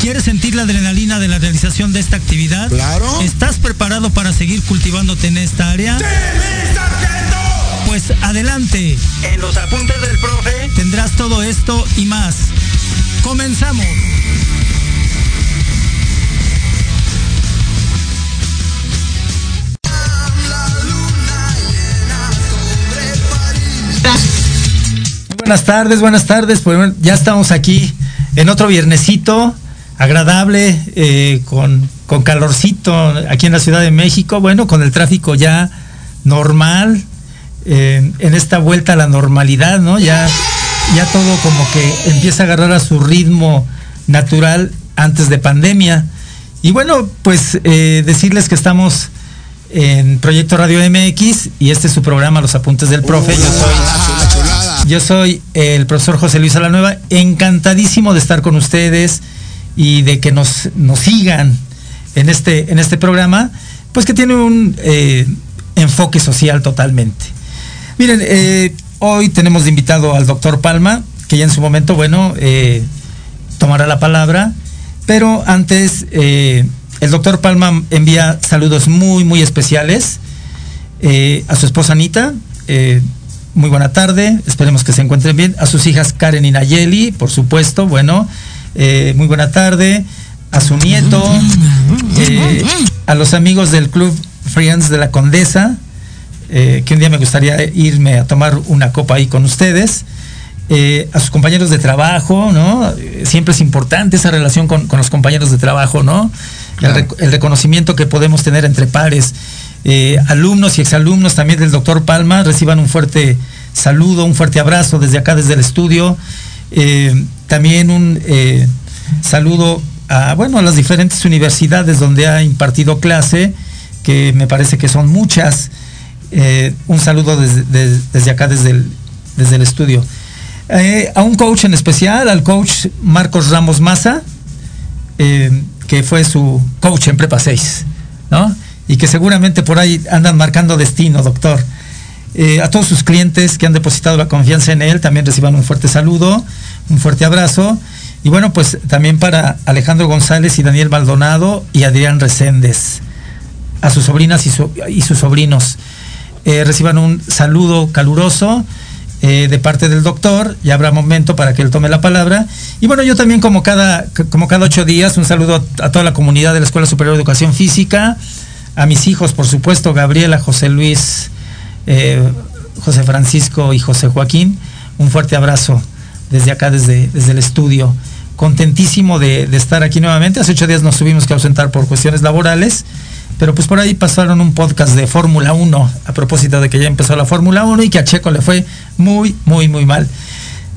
¿Quieres sentir la adrenalina de la realización de esta actividad? Claro. ¿Estás preparado para seguir cultivándote en esta área? Pues adelante. En los apuntes del profe tendrás todo esto y más. Comenzamos. Buenas tardes, buenas tardes. Pues bueno, ya estamos aquí en otro viernesito agradable, eh, con, con calorcito aquí en la Ciudad de México. Bueno, con el tráfico ya normal, eh, en esta vuelta a la normalidad, ¿no? Ya, ya todo como que empieza a agarrar a su ritmo natural antes de pandemia. Y bueno, pues eh, decirles que estamos en Proyecto Radio MX y este es su programa Los Apuntes del Profe. Yo soy, yo soy el profesor José Luis Alanueva, encantadísimo de estar con ustedes y de que nos, nos sigan en este, en este programa, pues que tiene un eh, enfoque social totalmente. Miren, eh, hoy tenemos de invitado al doctor Palma, que ya en su momento, bueno, eh, tomará la palabra, pero antes el doctor Palma envía saludos muy, muy especiales a su esposa Anita. muy buena tarde, esperemos que se encuentren bien. A sus hijas Karen y Nayeli, por supuesto, bueno, eh, muy buena tarde. A su nieto, eh, a los amigos del Club Friends de la Condesa, eh, que un día me gustaría irme a tomar una copa ahí con ustedes. Eh, a sus compañeros de trabajo, ¿no? Siempre es importante esa relación con, con los compañeros de trabajo, ¿no? El, rec- el reconocimiento que podemos tener entre pares. Eh, alumnos y exalumnos también del doctor Palma reciban un fuerte saludo, un fuerte abrazo desde acá, desde el estudio. Eh, también un eh, saludo a, bueno, a las diferentes universidades donde ha impartido clase, que me parece que son muchas. Eh, un saludo desde, des- desde acá, desde el, desde el estudio. A un coach en especial, al coach Marcos Ramos Maza, que fue su coach en Prepa 6, ¿no? Y que seguramente por ahí andan marcando destino, doctor. A todos sus clientes que han depositado la confianza en él, también reciban un fuerte saludo, un fuerte abrazo. Y bueno, pues también para Alejandro González y Daniel Maldonado y Adrián Reséndez, a sus sobrinas y, su- y sus sobrinos. Eh, reciban un saludo caluroso eh, de parte del doctor, ya habrá momento para que él tome la palabra. Y bueno, yo también como cada, como cada ocho días, un saludo a toda la comunidad de la Escuela Superior de Educación Física, a mis hijos, por supuesto, Gabriela, José Luis, eh, José Francisco y José Joaquín, un fuerte abrazo desde acá, desde, desde el estudio. Contentísimo de, estar aquí nuevamente. Hace ocho días nos tuvimos que ausentar por cuestiones laborales, pero pues por ahí pasaron un podcast de Fórmula 1 a propósito de que ya empezó la Fórmula 1 y que a Checo le fue muy, muy, muy mal.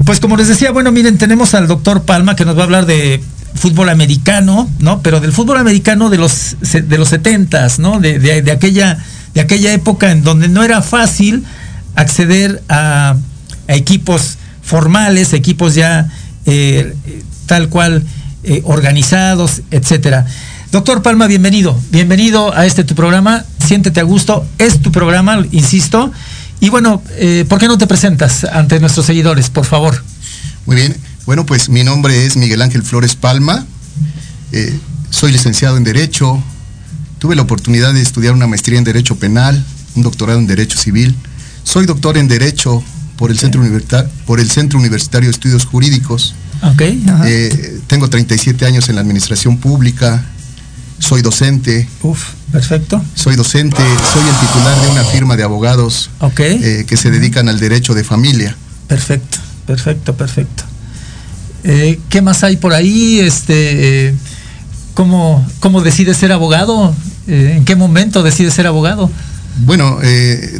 Pues como les decía, bueno, miren, tenemos al doctor Palma que nos va a hablar de fútbol americano, ¿no? Pero del fútbol americano de los de los setentas, ¿no? De, de- de aquella de aquella época en donde no era fácil acceder a, a equipos formales, equipos ya eh, tal cual eh, organizados, etcétera. Doctor Palma, bienvenido, bienvenido a este tu programa. Siéntete a gusto, es tu programa, insisto. Y bueno, eh, ¿por qué no te presentas ante nuestros seguidores, por favor? Muy bien. Bueno, pues mi nombre es Miguel Ángel Flores Palma. Soy licenciado en Derecho. Tuve la oportunidad de estudiar una maestría en Derecho Penal, un doctorado en Derecho Civil. Soy doctor en Derecho por el Centro, Universitar- por el Centro Universitario de Estudios Jurídicos. Ok. ajá. Eh, tengo 37 años en la administración pública. Soy docente. Uf, perfecto. Soy docente. Soy el titular de una firma de abogados Ok. eh, que se dedican al derecho de familia. Perfecto, perfecto, perfecto. Eh, ¿Qué más hay por ahí? Este, eh, ¿cómo, ¿Cómo decides ser abogado? ¿En qué momento decides ser abogado? Bueno,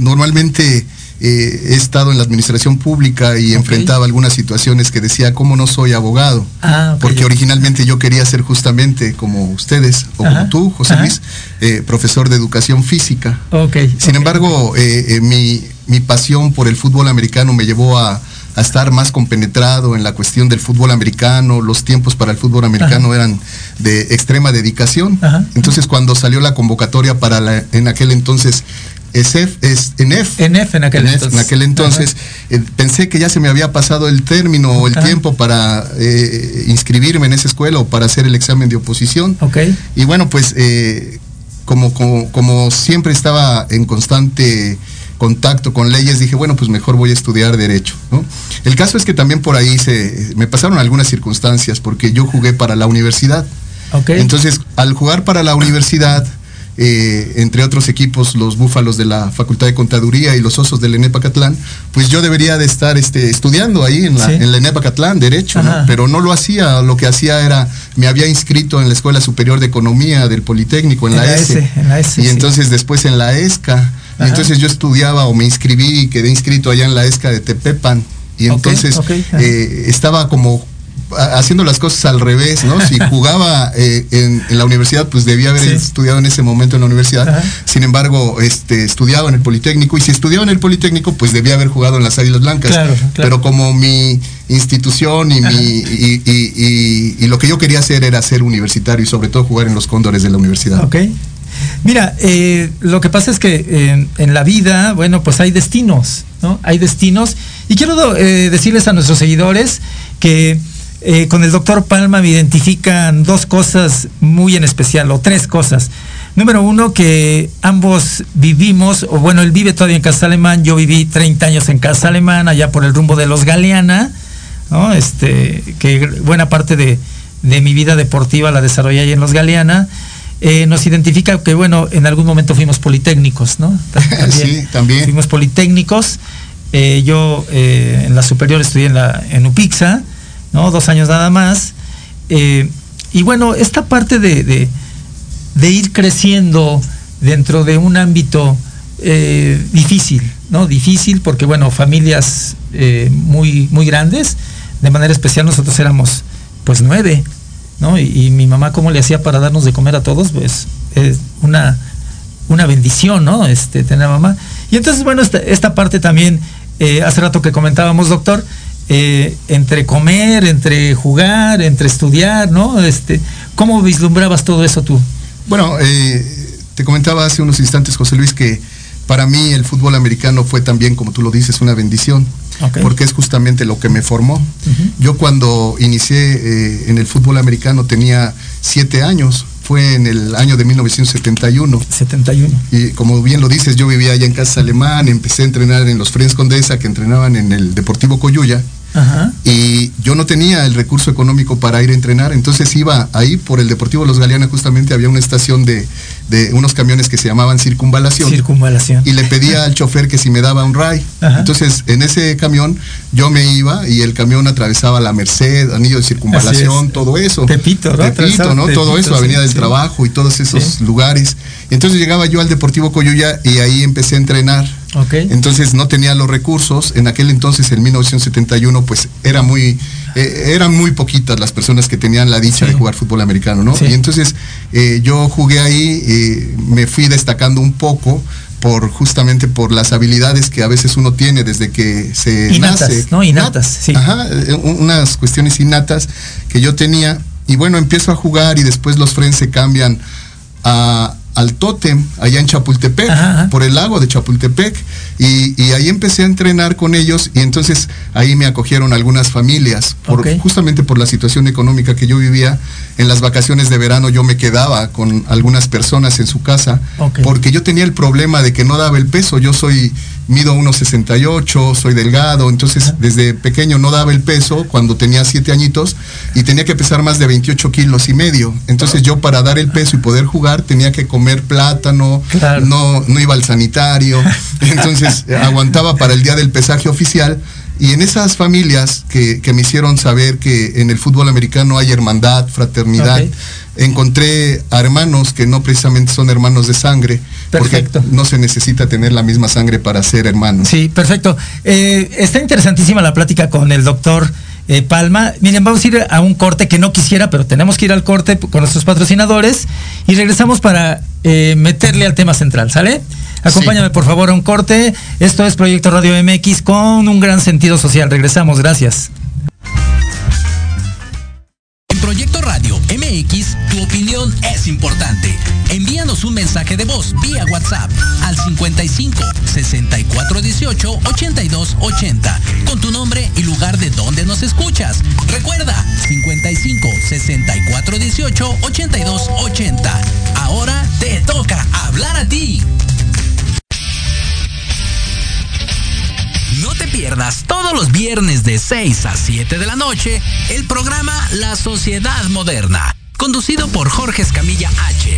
normalmente eh, he estado en la administración pública y enfrentaba algunas situaciones que decía, ¿cómo no soy abogado? Ah, Porque originalmente yo quería ser justamente como ustedes, o como tú, José Luis, eh, profesor de educación física. Sin embargo, eh, mi, mi pasión por el fútbol americano me llevó a, a estar más compenetrado en la cuestión del fútbol americano. Los tiempos para el fútbol americano eran de extrema dedicación. Entonces, cuando salió la convocatoria para la, en aquel entonces ESEF, es ENEF. ENEF en aquel entonces. En aquel entonces eh, pensé que ya se me había pasado el término o el tiempo para eh, inscribirme en esa escuela o para hacer el examen de oposición. Okay. Y bueno, pues eh, como, como, como siempre estaba en constante contacto con leyes, dije, bueno, pues mejor voy a estudiar derecho. ¿no? El caso es que también por ahí se, me pasaron algunas circunstancias, porque yo jugué para la universidad. Okay. Entonces, al jugar para la universidad, eh, entre otros equipos, los búfalos de la Facultad de Contaduría y los osos del ENEPA Catlán, pues yo debería de estar este, estudiando ahí en la, sí. en la ENEPA Catlán, Derecho, ¿no? pero no lo hacía, lo que hacía era, me había inscrito en la Escuela Superior de Economía del Politécnico, en, en la, la S, S, en la S y sí. entonces después en la ESCA, y entonces yo estudiaba o me inscribí y quedé inscrito allá en la ESCA de Tepepan, y entonces okay, okay. Eh, estaba como haciendo las cosas al revés, ¿no? Si jugaba eh, en, en, la universidad, pues debía haber sí. estudiado en ese momento en la universidad. Ajá. Sin embargo, este, estudiaba en el Politécnico y si estudiaba en el Politécnico, pues debía haber jugado en las Águilas Blancas. Claro, claro. Pero como mi institución y, mi, y, y, y, lo que yo quería hacer era ser universitario y sobre todo jugar en los cóndores de la universidad. Ok. Mira, eh, lo que pasa es que eh, en la vida, bueno, pues hay destinos, ¿no? Hay destinos. Y quiero eh, decirles a nuestros seguidores que eh, con el doctor Palma me identifican dos cosas muy en especial, o tres cosas. Número uno, que ambos vivimos, o bueno, él vive todavía en Casa Alemán, yo viví 30 años en Casa Alemán, allá por el rumbo de los Galeana, ¿no? Este, que buena parte de, de mi vida deportiva la desarrollé ahí en los Galeana. Eh, nos identifica que, bueno, en algún momento fuimos politécnicos, ¿no? También, sí, también. Fuimos politécnicos. Eh, yo eh, en la superior estudié en, la, en UPIXA, ¿no? Dos años nada más. Eh, y bueno, esta parte de, de, de, ir creciendo dentro de un ámbito eh, difícil, ¿no? Difícil porque, bueno, familias eh, muy, muy grandes, de manera especial nosotros éramos pues nueve, ¿no? Y, mi mamá cómo le hacía para darnos de comer a todos, pues es una, una bendición, ¿no? Este, tener a mamá. Y entonces, bueno, esta, esta parte también, hace rato que comentábamos, doctor, eh, entre comer, entre jugar, entre estudiar, ¿no? Este, ¿Cómo vislumbrabas todo eso tú? Bueno, eh, te comentaba hace unos instantes, José Luis, que para mí el fútbol americano fue también, como tú lo dices, una bendición, okay. porque es justamente lo que me formó. Uh -huh. Yo cuando inicié eh, en el fútbol americano tenía siete años, fue en el año de 1971. 71. Y como bien lo dices, yo vivía allá en Casa Alemán, empecé a entrenar en los Friends Condesa que entrenaban en el Deportivo Coyuya. Ajá. Y yo no tenía el recurso económico para ir a entrenar, entonces iba ahí por el Deportivo Los Galeana, justamente había una estación de, de unos camiones que se llamaban Circunvalación. Circunvalación. Y le pedía al chofer que si me daba un ray. Ajá. Entonces, en ese camión yo me iba y el camión atravesaba la Merced, Anillo de Circunvalación, todo eso. Tepito, ¿no? Tepito, ¿no? Todo eso, Avenida del sí. Trabajo y todos esos sí. lugares. Entonces llegaba yo al Deportivo Coyuya y ahí empecé a entrenar. Okay. Entonces no tenía los recursos. En aquel entonces, en 1971, pues era muy, eh, eran muy poquitas las personas que tenían la dicha sí. de jugar fútbol americano, ¿no? Sí. Y entonces eh, yo jugué ahí, eh, me fui destacando un poco por justamente por las habilidades que a veces uno tiene desde que se innatas, nace. ¿no? Innatas, sí. Ajá, unas cuestiones innatas que yo tenía. Y bueno, empiezo a jugar y después los frenes se cambian a, al tótem allá en Chapultepec, ajá, ajá. por el lago de Chapultepec, y, y, ahí empecé a entrenar con ellos y entonces ahí me acogieron algunas familias, por, okay. justamente por la situación económica que yo vivía. En las vacaciones de verano yo me quedaba con algunas personas en su casa, okay. porque yo tenía el problema de que no daba el peso, yo soy mido 1,68, soy delgado, entonces desde pequeño no daba el peso cuando tenía siete añitos y tenía que pesar más de 28 kilos y medio. Entonces yo para dar el peso y poder jugar tenía que comer plátano, claro. no, no iba al sanitario, entonces aguantaba para el día del pesaje oficial. Y en esas familias que, que, me hicieron saber que en el fútbol americano hay hermandad, fraternidad, okay. encontré a hermanos que no precisamente son hermanos de sangre, Perfecto. Porque no se necesita tener la misma sangre para ser hermano. Sí, perfecto. Eh, está interesantísima la plática con el doctor eh, Palma. Miren, vamos a ir a un corte que no quisiera, pero tenemos que ir al corte con nuestros patrocinadores y regresamos para eh, meterle al tema central, ¿sale? Acompáñame por favor a un corte. Esto es Proyecto Radio MX con un gran sentido social. Regresamos, gracias. En Proyecto Radio MX, tu opinión es importante. Envíanos un mensaje de voz vía WhatsApp al 55 64 18 82 80 con tu nombre y lugar de donde nos escuchas. Recuerda 55 64 18 82 80. Ahora te toca hablar a ti. No te pierdas todos los viernes de 6 a 7 de la noche el programa La Sociedad Moderna, conducido por Jorge Escamilla H.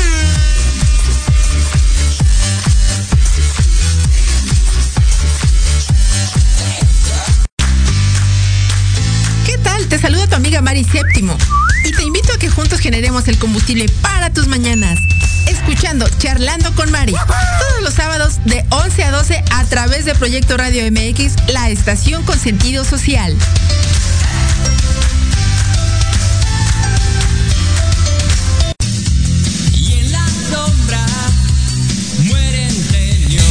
Mari Séptimo y te invito a que juntos generemos el combustible para tus mañanas. Escuchando Charlando con Mari todos los sábados de 11 a 12 a través de Proyecto Radio MX, la estación con sentido social. Y en la sombra mueren genios.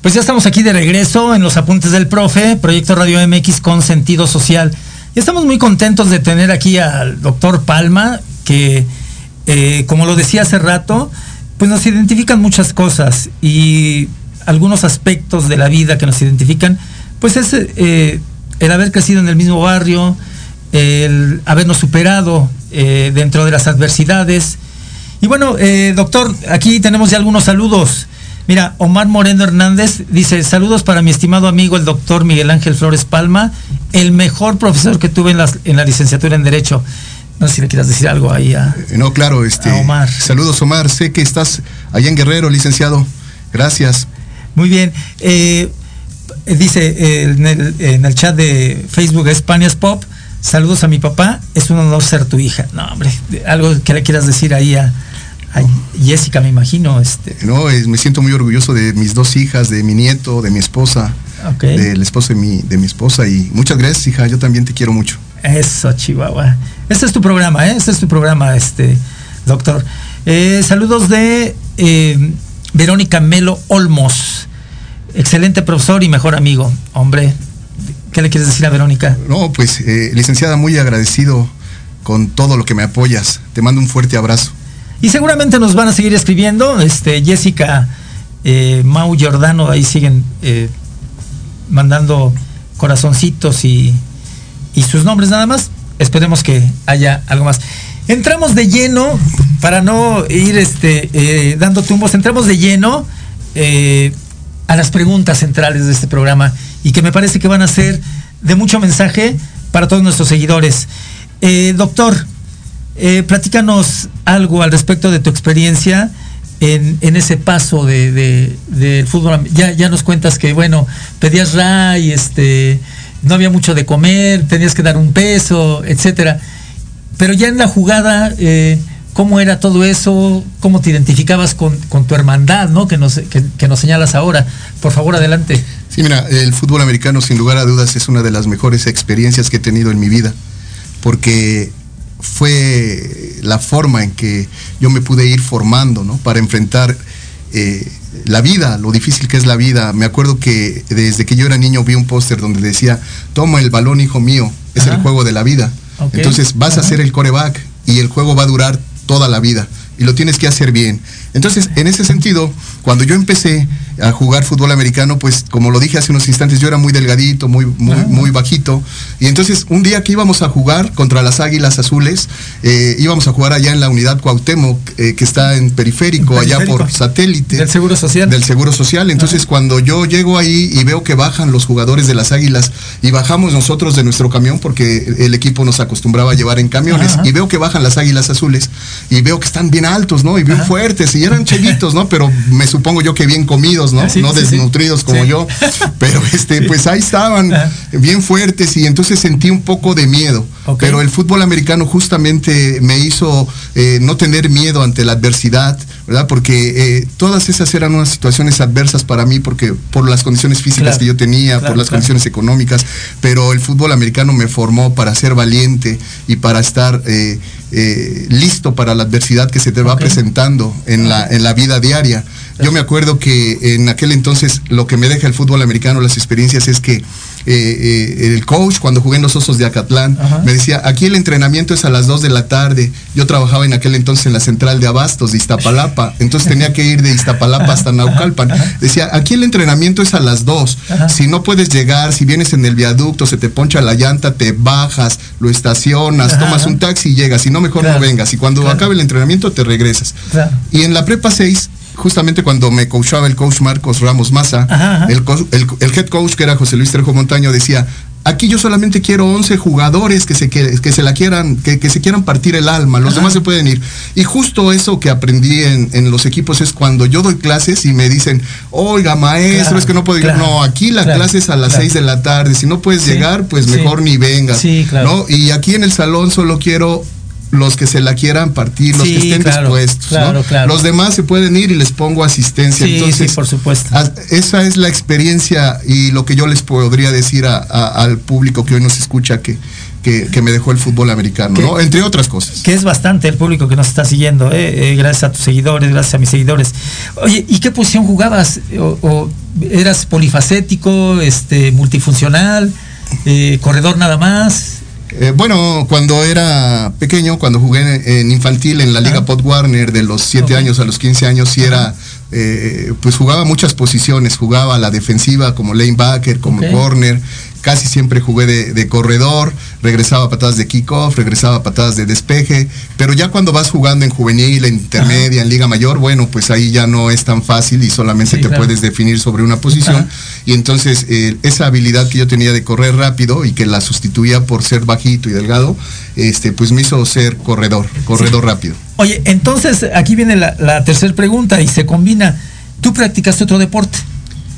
Pues ya estamos aquí de regreso en los apuntes del profe, Proyecto Radio MX con sentido social. Estamos muy contentos de tener aquí al doctor Palma, que eh, como lo decía hace rato, pues nos identifican muchas cosas y algunos aspectos de la vida que nos identifican, pues es eh, el haber crecido en el mismo barrio, el habernos superado eh, dentro de las adversidades. Y bueno, doctor, aquí tenemos ya algunos saludos. Mira, Omar Moreno Hernández dice, saludos para mi estimado amigo el doctor Miguel Ángel Flores Palma, el mejor profesor que tuve en la, en la licenciatura en Derecho. No sé si le quieras decir algo ahí a... Eh, No, claro, este. A Omar. Saludos, Omar. Sé que estás allá en Guerrero, licenciado. Gracias. Muy bien. Eh, dice eh, en, el, en el chat de Facebook Españas Pop, saludos a mi papá, es un honor ser tu hija. No, hombre, algo que le quieras decir ahí a, a Jessica, me imagino. Este. No, es- me siento muy orgulloso de mis dos hijas, de mi nieto, de mi esposa, del esposo de mi, de mi esposa. Y muchas gracias, hija. Yo también te quiero mucho. Eso, Chihuahua. Este es tu programa, ¿eh? Este es tu programa, este, doctor. Eh, saludos de eh, Verónica Melo Olmos. Excelente profesor y mejor amigo. Hombre, ¿qué le quieres decir a Verónica? No, pues, licenciada, muy agradecido con todo lo que me apoyas. Te mando un fuerte abrazo. Y seguramente nos van a seguir escribiendo. Este, Jessica eh, Mau Giordano, ahí siguen eh, mandando corazoncitos y, y sus nombres nada más. Esperemos que haya algo más. Entramos de lleno, para no ir este, eh, dando tumbos, entramos de lleno eh, a las preguntas centrales de este programa y que me parece que van a ser de mucho mensaje para todos nuestros seguidores. Doctor, eh, platícanos algo al respecto de tu experiencia en, ese paso de, de- del fútbol. Ya, nos cuentas que, bueno, pedías ray, este, no había mucho de comer, tenías que dar un peso, etcétera. pero ya en la jugada, eh, ¿cómo era todo eso? ¿Cómo te identificabas con, tu hermandad, ¿no? Que nos, que, nos señalas ahora. Por favor, adelante. Sí, mira, el fútbol americano sin lugar a dudas es una de las mejores experiencias que he tenido en mi vida, porque fue la forma en que yo me pude ir formando, ¿no? Para enfrentar eh, la vida, lo difícil que es la vida. Me acuerdo que desde que yo era niño vi un póster donde decía, toma el balón, hijo mío, es el juego de la vida. Entonces vas a ser el coreback y el juego va a durar toda la vida y lo tienes que hacer bien. Entonces, en ese sentido, cuando yo empecé a jugar fútbol americano, pues como lo dije hace unos instantes, yo era muy delgadito, muy, muy, ah. muy bajito. Y entonces, un día que íbamos a jugar contra las Águilas Azules, eh, íbamos a jugar allá en la unidad Cuauhtémoc, eh, que está en periférico, allá por satélite. Del Seguro Social. Del Seguro Social. Entonces, cuando yo llego ahí y veo que bajan los jugadores de las Águilas y bajamos nosotros de nuestro camión, porque el equipo nos acostumbraba a llevar en camiones, y veo que bajan las Águilas Azules y veo que están bien altos, ¿no? Y bien fuertes, y eran chevitos, ¿no? Pero me supongo yo que bien comidos, ¿no? no desnutridos como yo. Pero este, pues ahí estaban, bien fuertes, y entonces sentí un poco de miedo. Pero el fútbol americano justamente me hizo eh, no tener miedo ante la adversidad, ¿verdad? Porque eh, todas esas eran unas situaciones adversas para mí, porque por las condiciones físicas que yo tenía, por las condiciones económicas, pero el fútbol americano me formó para ser valiente y para estar eh, listo para la adversidad que se te va presentando en la, en la vida diaria. Yo me acuerdo que en aquel entonces lo que me deja el fútbol americano, las experiencias, es que eh, eh, el coach cuando jugué en los Osos de Acatlán me decía, aquí el entrenamiento es a las 2 de la tarde. Yo trabajaba en aquel entonces en la central de Abastos de Iztapalapa, entonces tenía que ir de Iztapalapa hasta Naucalpan. Decía, aquí el entrenamiento es a las 2. Si no puedes llegar, si vienes en el viaducto, se te poncha la llanta, te bajas, lo estacionas, tomas un taxi y llegas. Si no, mejor no vengas. Y cuando acabe el entrenamiento, te regresas. Y en la prepa 6 justamente cuando me coachaba el coach Marcos Ramos Maza, El, head coach que era José Luis Trejo Montaño decía, aquí yo solamente quiero 11 jugadores que se, que, se la quieran, que, se quieran partir el alma, los demás se pueden ir. Y justo eso que aprendí en, los equipos es cuando yo doy clases y me dicen, oiga maestro, es que no puedo ir. No, aquí la clase es a las 6 de la tarde, si no puedes llegar, pues mejor ni vengas. ¿no? Y aquí en el salón solo quiero los que se la quieran partir, los que estén dispuestos. Los demás se pueden ir y les pongo asistencia. Entonces, por supuesto. esa es la experiencia y lo que yo les podría decir al público que hoy nos escucha que, que, me dejó el fútbol americano, Entre otras cosas. Que es bastante el público que nos está siguiendo, ¿eh? Eh, gracias a tus seguidores, gracias a mis seguidores. Oye, ¿y qué posición jugabas? ¿O, eras polifacético, este, multifuncional, eh, corredor nada más? Eh, bueno, cuando era pequeño, cuando jugué en, infantil en la Liga Pot Warner de los 7 años a los 15 años, sí era, eh, pues jugaba muchas posiciones, jugaba la defensiva como lanebacker, como corner, casi siempre jugué de, corredor, regresaba a patadas de kickoff, regresaba a patadas de despeje, pero ya cuando vas jugando en juvenil, en intermedia, en liga mayor, bueno, pues ahí ya no es tan fácil y solamente te puedes definir sobre una posición. Y entonces eh, esa habilidad que yo tenía de correr rápido y que la sustituía por ser bajito y delgado, este, pues me hizo ser corredor, corredor rápido. Oye, entonces aquí viene la, la tercera pregunta y se combina. ¿Tú practicaste otro deporte?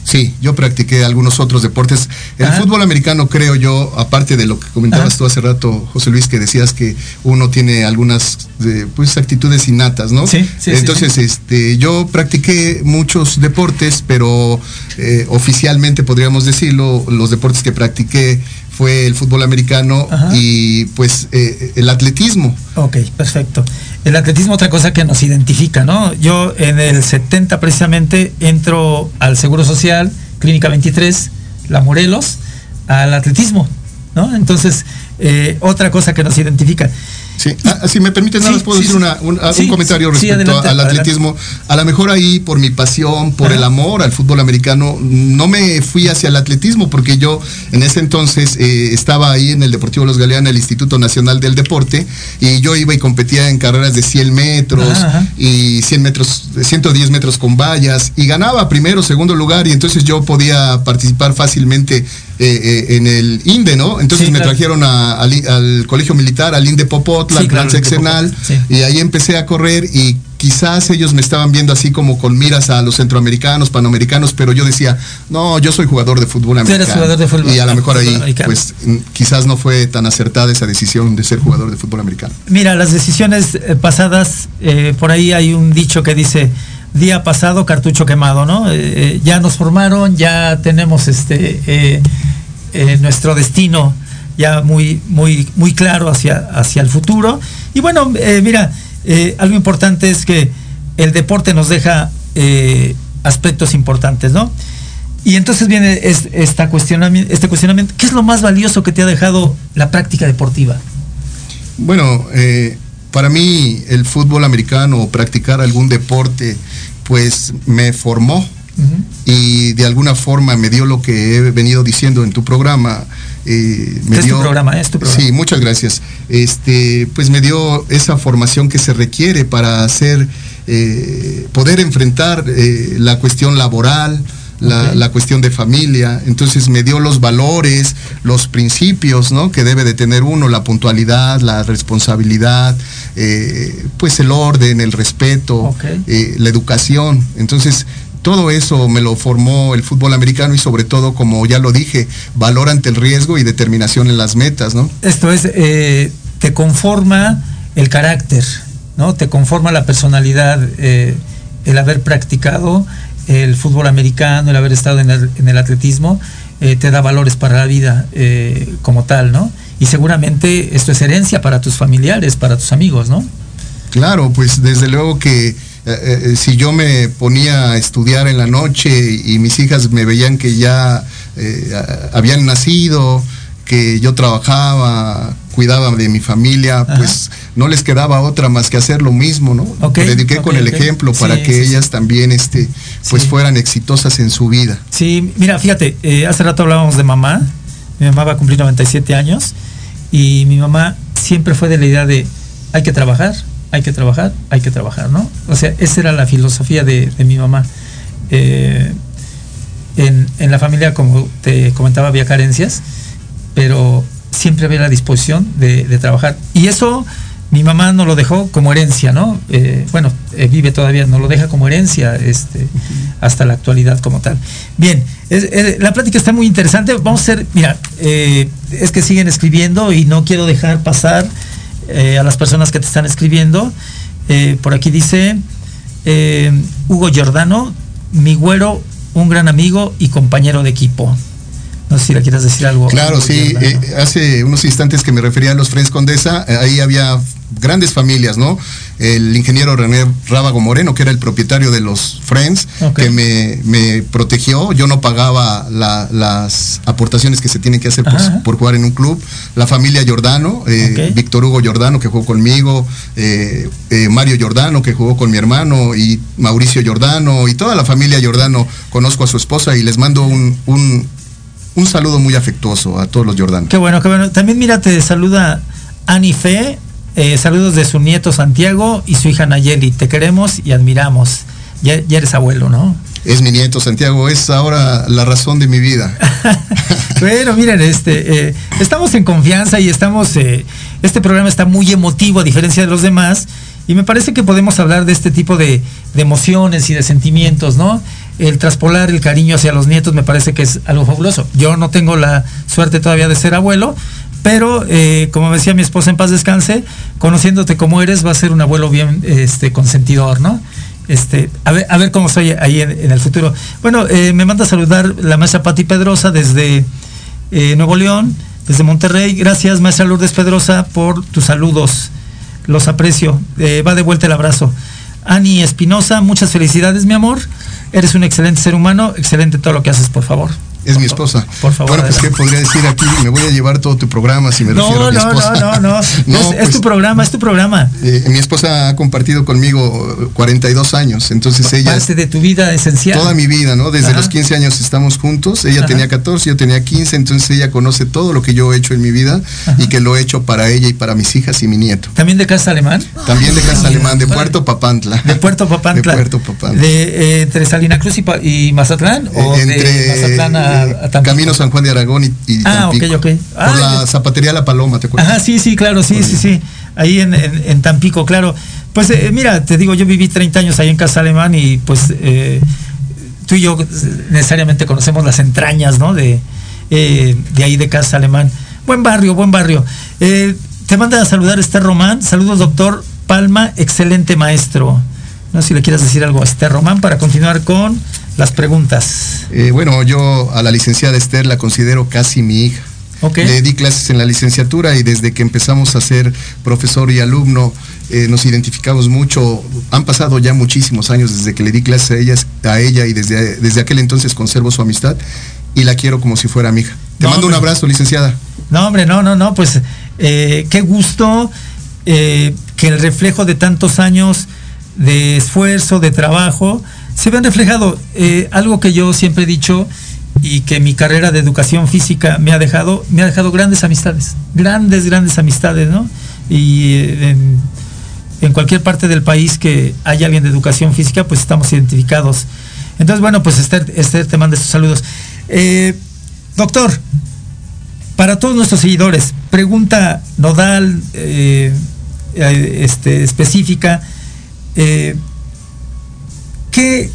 Sí, yo practiqué algunos otros deportes. El fútbol americano, creo yo, aparte de lo que comentabas tú hace rato, José Luis, que decías que uno tiene algunas pues, actitudes innatas, ¿no? Sí, sí Entonces, este, yo practiqué muchos deportes, pero eh, oficialmente podríamos decirlo, los deportes que practiqué fue el fútbol americano y pues eh, el atletismo. Ok, perfecto. El atletismo otra cosa que nos identifica, ¿no? Yo en el 70 precisamente entro al Seguro Social, Clínica 23, La Morelos, al atletismo, ¿no? Entonces, eh, otra cosa que nos identifica. Sí, ah, si me permiten, nada más puedo decir un, comentario respecto al atletismo. A lo mejor ahí, por mi pasión, por el amor al fútbol americano, no me fui hacia el atletismo, porque yo en ese entonces eh, estaba ahí en el Deportivo Los Galeana, el Instituto Nacional del Deporte, y yo iba y competía en carreras de 100 metros y 100 metros, 110 metros con vallas, y ganaba primero, segundo lugar, y entonces yo podía participar fácilmente eh, eh, en el INDE, ¿no? Entonces me trajeron al, colegio militar, al INDE Plan Sexenal, y ahí empecé a correr y quizás ellos me estaban viendo así como con miras a los centroamericanos, panamericanos, pero yo decía, no, yo soy jugador de fútbol americano. jugador de fútbol, y a lo mejor ahí, pues quizás no fue tan acertada esa decisión de ser jugador de fútbol americano. Mira, las decisiones eh, pasadas, eh, por ahí hay un dicho que dice, día pasado, cartucho quemado, ¿no? Eh, ya nos formaron, ya tenemos este nuestro destino ya muy, muy, muy claro hacia, hacia el futuro. Y bueno, mira, eh, algo importante es que el deporte nos deja eh, aspectos importantes, ¿no? Y entonces viene esta cuestionamiento, este cuestionamiento, ¿qué es lo más valioso que te ha dejado la práctica deportiva? Bueno, eh, para mí el fútbol americano practicar algún deporte, pues me formó y de alguna forma me dio lo que he venido diciendo en tu programa, eh, me dio, programa, es Sí, muchas gracias. Este, pues me dio esa formación que se requiere para hacer, eh, poder enfrentar eh, la cuestión laboral, la, cuestión de familia. Entonces me dio los valores, los principios, ¿no? Que debe de tener uno, la puntualidad, la responsabilidad, pues el orden, el respeto, la educación. Entonces todo eso me lo formó el fútbol americano y sobre todo, como ya lo dije, valor ante el riesgo y determinación en las metas, ¿no? Esto es, eh, te conforma el carácter, ¿no? Te conforma la personalidad, eh, el haber practicado el fútbol americano, el haber estado en el, atletismo, eh, te da valores para la vida como tal, ¿no? Y seguramente esto es herencia para tus familiares, para tus amigos, ¿no? Claro, pues desde luego que eh, eh, si yo me ponía a estudiar en la noche y mis hijas me veían que ya eh, habían nacido, que yo trabajaba, cuidaba de mi familia, pues no les quedaba otra más que hacer lo mismo, ¿no? Okay, Prediqué con el ejemplo para que ellas también este, pues fueran exitosas en su vida. Sí, mira, fíjate, hace rato hablábamos de mamá, mi mamá va a cumplir 97 años y mi mamá siempre fue de la idea de hay que trabajar, hay que trabajar, hay que trabajar, ¿no? O sea, esa era la filosofía de, mi mamá. Eh, en, la familia, como te comentaba, había carencias, pero siempre había la disposición de, trabajar. Y eso mi mamá no lo dejó como herencia, ¿no? Eh, bueno, eh, vive todavía, no lo deja como herencia este, hasta la actualidad como tal. Bien, la plática está muy interesante. Vamos a hacer, mira, es que siguen escribiendo y no quiero dejar pasar eh, a las personas que te están escribiendo. Eh, por aquí dice eh, Hugo Giordano, mi güero, un gran amigo y compañero de equipo. No sé si le quieres decir algo. Claro, sí. hace unos instantes que me refería a los Friends Condesa, ahí había grandes familias, ¿no? El ingeniero René Rábago Moreno, que era el propietario de los Friends, que me, protegió. Yo no pagaba las aportaciones que se tienen que hacer por, jugar en un club. La familia Giordano, eh, Víctor Hugo Giordano, que jugó conmigo, eh, eh, Mario Giordano, que jugó con mi hermano, y Mauricio Giordano, y toda la familia Giordano. Conozco a su esposa y les mando un, un, saludo muy afectuoso a todos los Giordano. Qué bueno, qué bueno. También mira, te saluda Ani Fe eh, saludos de su nieto Santiago y su hija Nayeli. Te queremos y admiramos. Ya, eres abuelo, ¿no? Es mi nieto Santiago, es ahora la razón de mi vida. bueno, miren, este, eh, estamos en confianza y estamos, eh, este programa está muy emotivo a diferencia de los demás y me parece que podemos hablar de este tipo de, de emociones y de sentimientos, ¿no? El traspolar el cariño hacia los nietos me parece que es algo fabuloso. Yo no tengo la suerte todavía de ser abuelo, pero, eh, como decía mi esposa en paz descanse, conociéndote como eres, va a ser un abuelo bien este, consentidor, ¿no? Este, a ver, a ver cómo soy ahí en, el futuro. Bueno, eh, me manda a saludar la maestra Pati Pedrosa desde eh, Nuevo León, desde Monterrey. Gracias, maestra Lourdes Pedrosa, por tus saludos. Los aprecio. va de vuelta el abrazo. Ani Espinosa, muchas felicidades, mi amor. Eres un excelente ser humano, excelente todo lo que haces, por favor. Es mi esposa. Por favor. Bueno, pues qué podría decir aquí, me voy a llevar todo tu programa si me refiero a mi esposa. No, no, no, no. es, pues, tu programa, es tu programa. Eh, mi esposa ha compartido conmigo 42 años, entonces ella... Parte de tu vida esencial. Toda mi vida, ¿no? Desde los 15 años estamos juntos, ella tenía 14, yo tenía 15, entonces ella conoce todo lo que yo he hecho en mi vida y que lo he hecho para ella y para mis hijas y mi nieto. ¿También de casa alemán? También de casa alemán, de Puerto Papantla. De Puerto Papantla. De Puerto Papantla. De, eh, ¿Entre Salina Cruz y, Mazatlán? ¿O entre, de Mazatlán a, Camino San Juan de Aragón y, ah, ok, ok. por la zapatería La Paloma, ¿te acuerdas? Ajá, sí, sí, claro, sí, sí, sí. Ahí en, Tampico, claro. Pues eh, mira, te digo, yo viví 30 años ahí en Casa Alemán y pues eh, tú y yo necesariamente conocemos las entrañas, ¿no? De, eh, de ahí de Casa Alemán. Buen barrio, buen barrio. te manda a saludar Esther Román. Saludos, doctor Palma, excelente maestro. No sé si le quieres decir algo a Esther Román para continuar con las preguntas. bueno, yo a la licenciada Esther la considero casi mi hija. Le di clases en la licenciatura y desde que empezamos a ser profesor y alumno eh, nos identificamos mucho. Han pasado ya muchísimos años desde que le di clases a, ellas, a ella y desde, desde aquel entonces conservo su amistad y la quiero como si fuera mi hija. Te mando un abrazo, licenciada. No, hombre, no, no, no, pues eh, qué gusto eh, que el reflejo de tantos años de esfuerzo, de trabajo, se vean reflejado. algo que yo siempre he dicho y que mi carrera de educación física me ha dejado, me ha dejado grandes amistades, grandes, grandes amistades, ¿no? Y eh, en, cualquier parte del país que haya alguien de educación física, pues estamos identificados. Entonces, bueno, pues Esther, te manda sus saludos. Eh, doctor, para todos nuestros seguidores, pregunta nodal, eh, este, específica, ¿qué,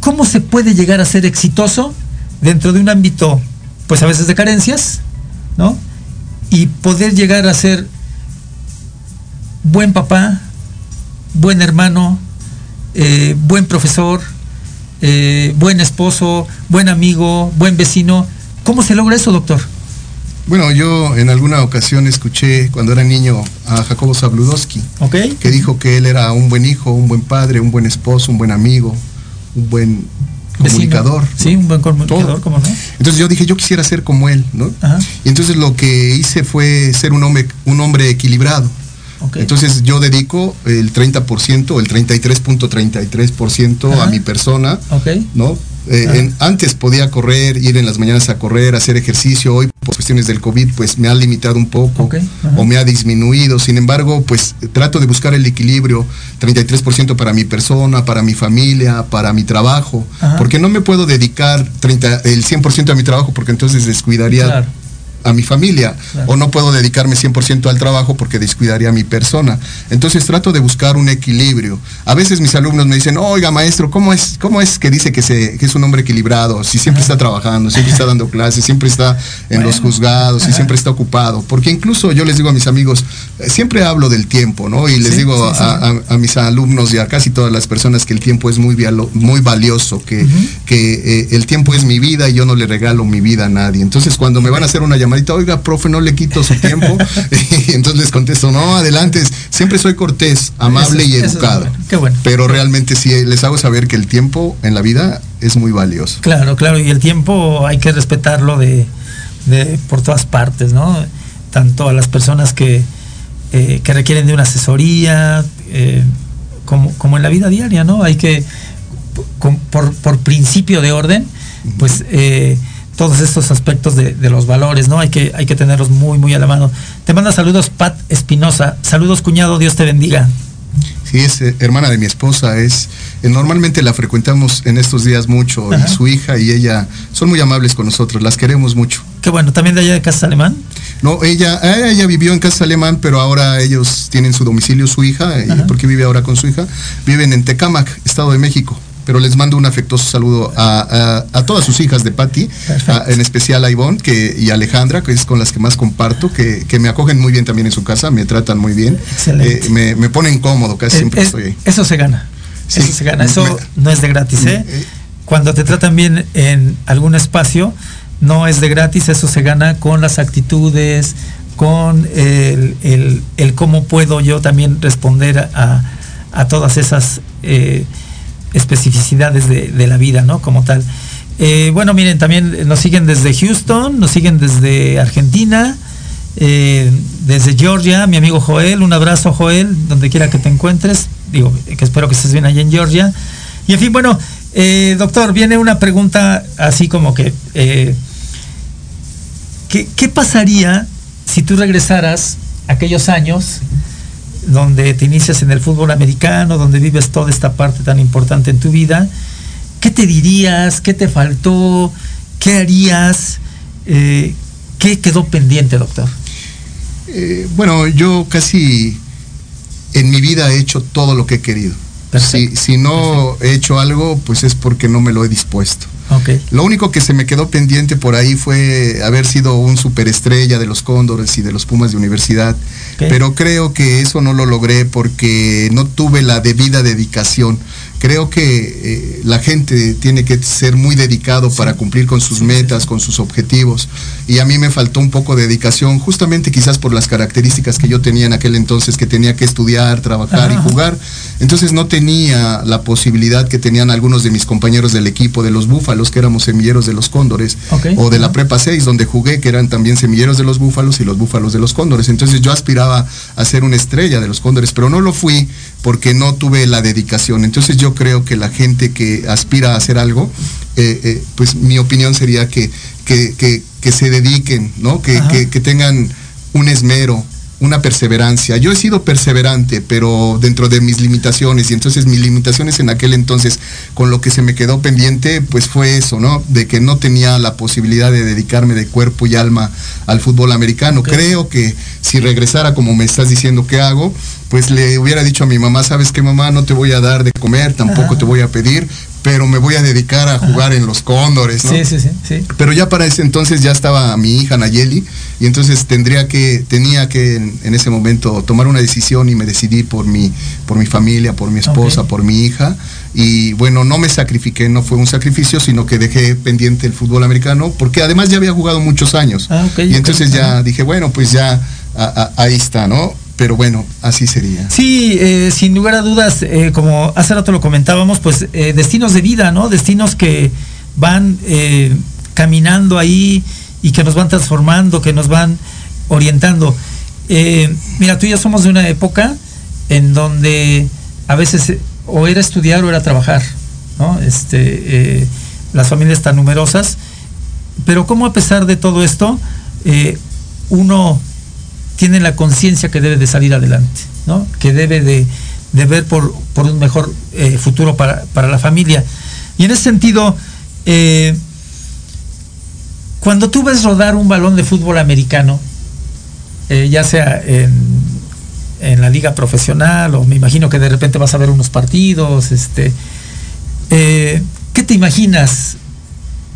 ¿cómo se puede llegar a ser exitoso dentro de un ámbito, pues a veces de carencias, ¿no? Y poder llegar a ser buen papá, buen hermano, eh, buen profesor, eh, buen esposo, buen amigo, buen vecino. ¿Cómo se logra eso, doctor? Bueno, yo en alguna ocasión escuché cuando era niño a Jacobo Zabludowski, que dijo que él era un buen hijo, un buen padre, un buen esposo, un buen amigo, un buen comunicador. Sí, un buen comunicador, ¿cómo no? Entonces yo dije, yo quisiera ser como él, ¿no? Y entonces lo que hice fue ser un hombre, un hombre equilibrado. Entonces yo dedico el 30%, el 33.33% a mi persona, ¿no? Eh, antes podía correr, ir en las mañanas a correr, hacer ejercicio. Hoy, por cuestiones del COVID, pues me ha limitado un poco o me ha disminuido. Sin embargo, pues trato de buscar el equilibrio, 33% para mi persona, para mi familia, para mi trabajo, porque no me puedo dedicar 30, el 100% a mi trabajo porque entonces descuidaría a mi familia o no puedo dedicarme 100% al trabajo porque descuidaría a mi persona. Entonces trato de buscar un equilibrio. A veces mis alumnos me dicen, oiga maestro, ¿cómo es, cómo es que dice que, se, que es un hombre equilibrado? Si siempre está trabajando, siempre está dando clases, siempre está en los juzgados y siempre está ocupado. Porque incluso yo les digo a mis amigos, eh, siempre hablo del tiempo, ¿no? Y les digo a, mis alumnos y a casi todas las personas que el tiempo es muy, muy valioso, que, que eh, el tiempo es mi vida y yo no le regalo mi vida a nadie. Entonces cuando me van a hacer una llamada oiga, profe, no le quito su tiempo. y entonces les contesto, no, adelante, siempre soy cortés, amable y educado. Qué bueno. Pero realmente sí les hago saber que el tiempo en la vida es muy valioso. Claro, claro, y el tiempo hay que respetarlo de, por todas partes, ¿no? Tanto a las personas que, eh, que requieren de una asesoría, eh, como, como en la vida diaria, ¿no? Hay que, por, por principio de orden, pues eh, todos estos aspectos de, los valores, ¿no? Hay que, hay que tenerlos muy, muy a la mano. Te manda saludos Pat Espinosa. Saludos, cuñado, Dios te bendiga. Sí, es eh, hermana de mi esposa, es eh, normalmente la frecuentamos en estos días mucho y su hija y ella son muy amables con nosotros, las queremos mucho. Qué bueno, ¿también de allá de Casa Alemán? No, ella, eh, ella vivió en Casa Alemán, pero ahora ellos tienen su domicilio, su hija, porque vive ahora con su hija, viven en Tecámac, Estado de México pero les mando un afectuoso saludo a, todas sus hijas de Patti, en especial a Ivonne que, y Alejandra, que es con las que más comparto, que, me acogen muy bien también en su casa, me tratan muy bien, eh, me, me, ponen cómodo, casi eh, siempre estoy ahí. Eso se gana, eso se gana, eso no es de gratis, ¿eh? Cuando te tratan bien en algún espacio, no es de gratis, eso se gana con las actitudes, con el, cómo puedo yo también responder a, a todas esas especificidades de, la vida, ¿no? Como tal. Eh, bueno, miren, también nos siguen desde Houston, nos siguen desde Argentina, eh, desde Georgia, mi amigo Joel, un abrazo Joel, donde quiera que te encuentres, digo, que espero que estés bien allá en Georgia. Y en fin, bueno, eh, doctor, viene una pregunta así como que, ¿qué, ¿qué pasaría si tú regresaras aquellos años donde te inicias en el fútbol americano, donde vives toda esta parte tan importante en tu vida, ¿qué te dirías? ¿Qué te faltó? ¿Qué harías? Eh, ¿Qué quedó pendiente, doctor? Eh, bueno, yo casi en mi vida he hecho todo lo que he querido. Si, si, no he hecho algo, pues es porque no me lo he dispuesto. Lo único que se me quedó pendiente por ahí fue haber sido un superestrella de los Cóndores y de los Pumas de universidad. Pero creo que eso no lo logré porque no tuve la debida dedicación creo que eh, la gente tiene que ser muy dedicado para cumplir con sus metas, con sus objetivos. Y a mí me faltó un poco de dedicación, justamente quizás por las características que yo tenía en aquel entonces, que tenía que estudiar, trabajar y jugar. Entonces no tenía la posibilidad que tenían algunos de mis compañeros del equipo de los Búfalos, que éramos semilleros de los Cóndores, o de la Prepa 6, donde jugué, que eran también semilleros de los Búfalos y los Búfalos de los Cóndores. Entonces yo aspiraba a ser una estrella de los Cóndores, pero no lo fui porque no tuve la dedicación. Entonces yo creo que la gente que aspira a hacer algo, eh, eh, pues mi opinión sería que, que, se dediquen, ¿no? Que, que, tengan un esmero, una perseverancia. Yo he sido perseverante, pero dentro de mis limitaciones, y entonces mis limitaciones en aquel entonces, con lo que se me quedó pendiente, pues fue eso, ¿no? De que no tenía la posibilidad de dedicarme de cuerpo y alma al fútbol americano. Creo que si regresara como me estás diciendo que hago, pues le hubiera dicho a mi mamá, sabes qué mamá, no te voy a dar de comer, tampoco te voy a pedir, pero me voy a dedicar a jugar en los cóndores, ¿no? Sí, sí, sí, Pero ya para ese entonces ya estaba mi hija Nayeli y entonces tendría que, tenía que en, ese momento tomar una decisión y me decidí por mi, por mi familia, por mi esposa, por mi hija. Y bueno, no me sacrifiqué, no fue un sacrificio, sino que dejé pendiente el fútbol americano, porque además ya había jugado muchos años. Ah, y entonces ya dije, bueno, pues ya ahí está, ¿no? Pero bueno, así sería. Sí, eh, sin lugar a dudas, eh, como hace rato lo comentábamos, pues eh, destinos de vida, ¿no? Destinos que van caminando ahí y que nos van transformando, que nos van orientando. mira, tú y yo somos de una época en donde a veces o era estudiar o era trabajar, ¿no? Este, las familias tan numerosas, pero como a pesar de todo esto, uno tiene la conciencia que debe de salir adelante, ¿no? que debe de, ver por, un mejor eh, futuro para, la familia. Y en ese sentido, eh, cuando tú ves rodar un balón de fútbol americano, eh, ya sea en, en, la liga profesional o me imagino que de repente vas a ver unos partidos, este, ¿qué te imaginas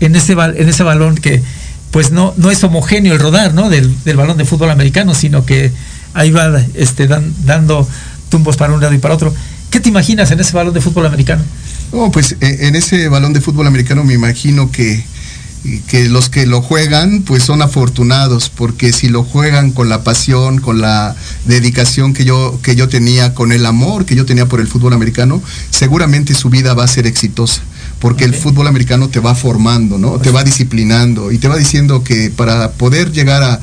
en ese, en ese balón que, pues no, no es homogéneo el rodar ¿no? del, balón de fútbol americano, sino que ahí va este, dando tumbos para un lado y para otro. ¿Qué te imaginas en ese balón de fútbol americano? Oh, pues eh, en ese balón de fútbol americano me imagino que, que los que lo juegan pues son afortunados, porque si lo juegan con la pasión, con la dedicación que yo, que yo tenía, con el amor que yo tenía por el fútbol americano, seguramente su vida va a ser exitosa porque el fútbol americano te va formando, ¿no? Te va disciplinando y te va diciendo que para poder llegar a,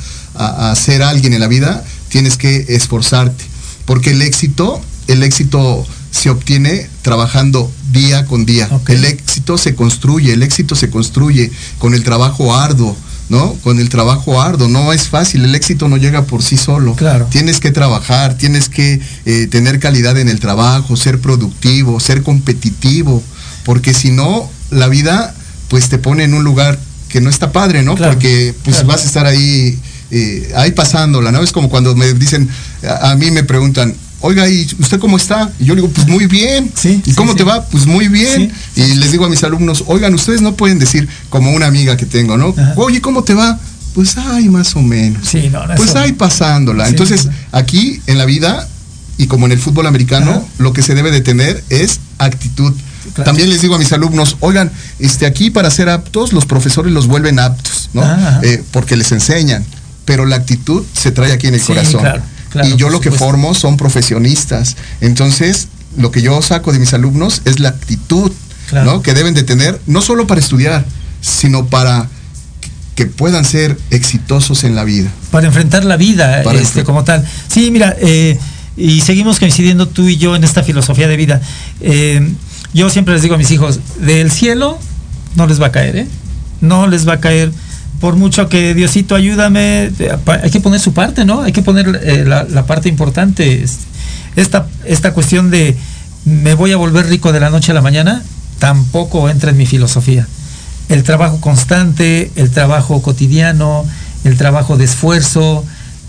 ser alguien en la vida tienes que esforzarte, porque el éxito, el éxito se obtiene trabajando día con día. El éxito se construye, el éxito se construye con el trabajo arduo, ¿no? Con el trabajo arduo, no es fácil, el éxito no llega por sí solo. Claro. Tienes que trabajar, tienes que eh, tener calidad en el trabajo, ser productivo, ser competitivo, porque si no, la vida pues te pone en un lugar que no está padre, ¿no? porque pues vas a estar ahí, eh, ahí pasándola, ¿no? Es como cuando me dicen, a, mí me preguntan, oiga, ¿y usted cómo está? Y yo le digo, pues muy bien. Sí, ¿Y cómo te va? Pues muy bien. Y les digo a mis alumnos, oigan, ustedes no pueden decir, como una amiga que tengo, ¿no? Oye, ¿cómo te va? Pues ay, más o menos. Sí, no, pues ahí pasándola. Entonces, aquí en la vida y como en el fútbol americano, lo que se debe de tener es actitud. También les digo a mis alumnos, oigan, este, aquí para ser aptos, los profesores los vuelven aptos, ¿no? Ah. Eh, porque les enseñan, pero la actitud se trae aquí en el corazón. y yo lo que formo son profesionistas. Entonces, lo que yo saco de mis alumnos es la actitud, ¿no? Que deben de tener, no solo para estudiar, sino para que puedan ser exitosos en la vida. Para enfrentar la vida, este, como tal. Sí, mira, eh, y seguimos coincidiendo tú y yo en esta filosofía de vida. Eh, yo siempre les digo a mis hijos, del cielo no les va a caer, ¿eh? No les va a caer. Por mucho que Diosito ayúdame, hay que poner su parte, ¿no? Hay que poner eh, la, parte importante. Esta, esta cuestión de me voy a volver rico de la noche a la mañana, tampoco entra en mi filosofía. El trabajo constante, el trabajo cotidiano, el trabajo de esfuerzo,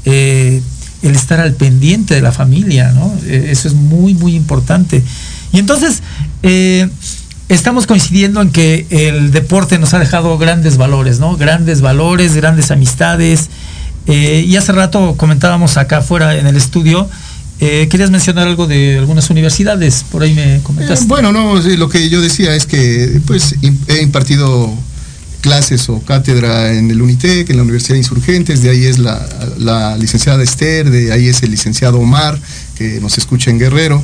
eh, el estar al pendiente de la familia, ¿no? Eh, eso es muy, muy importante. Y entonces, eh, estamos coincidiendo en que el deporte nos ha dejado grandes valores, ¿no? Grandes valores, grandes amistades. Eh, y hace rato comentábamos acá afuera en el estudio, ¿Querías mencionar algo de algunas universidades? Por ahí me comentaste. bueno, no, lo que yo decía es que pues he impartido clases o cátedra en el UNITEC, en la Universidad de Insurgentes, de ahí es la, licenciada Esther, de ahí es el licenciado Omar, que nos escucha en Guerrero.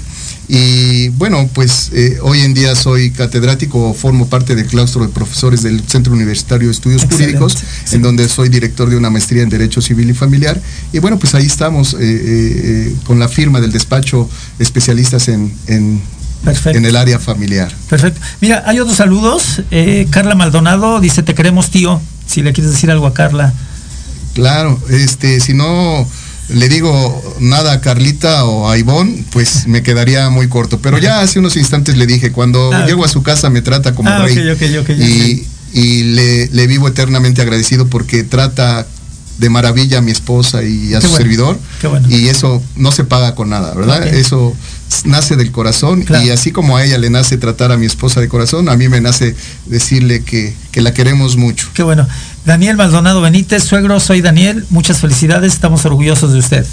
Y bueno, pues eh, hoy en día soy catedrático, formo parte del claustro de profesores del Centro Universitario de Estudios Jurídicos, en donde soy director de una maestría en Derecho Civil y Familiar. Y bueno, pues ahí estamos eh, eh, con la firma del despacho especialistas en en el área familiar. Perfecto. Mira, hay otros saludos. Eh, Carla Maldonado dice, te queremos tío, si le quieres decir algo a Carla. Claro, este, si no le digo nada a Carlita o a Ivonne, pues me quedaría muy corto. Pero ya hace unos instantes le dije, cuando ah, llego a su casa me trata como ah, rey. y, y le, vivo eternamente agradecido porque trata de maravilla a mi esposa y a su servidor. Y eso no se paga con nada, ¿verdad? Eso nace del corazón y así como a ella le nace tratar a mi esposa de corazón, a mí me nace decirle que, que la queremos mucho. Qué bueno. Daniel Maldonado Benítez, suegro, soy Daniel, muchas felicidades, estamos orgullosos de usted.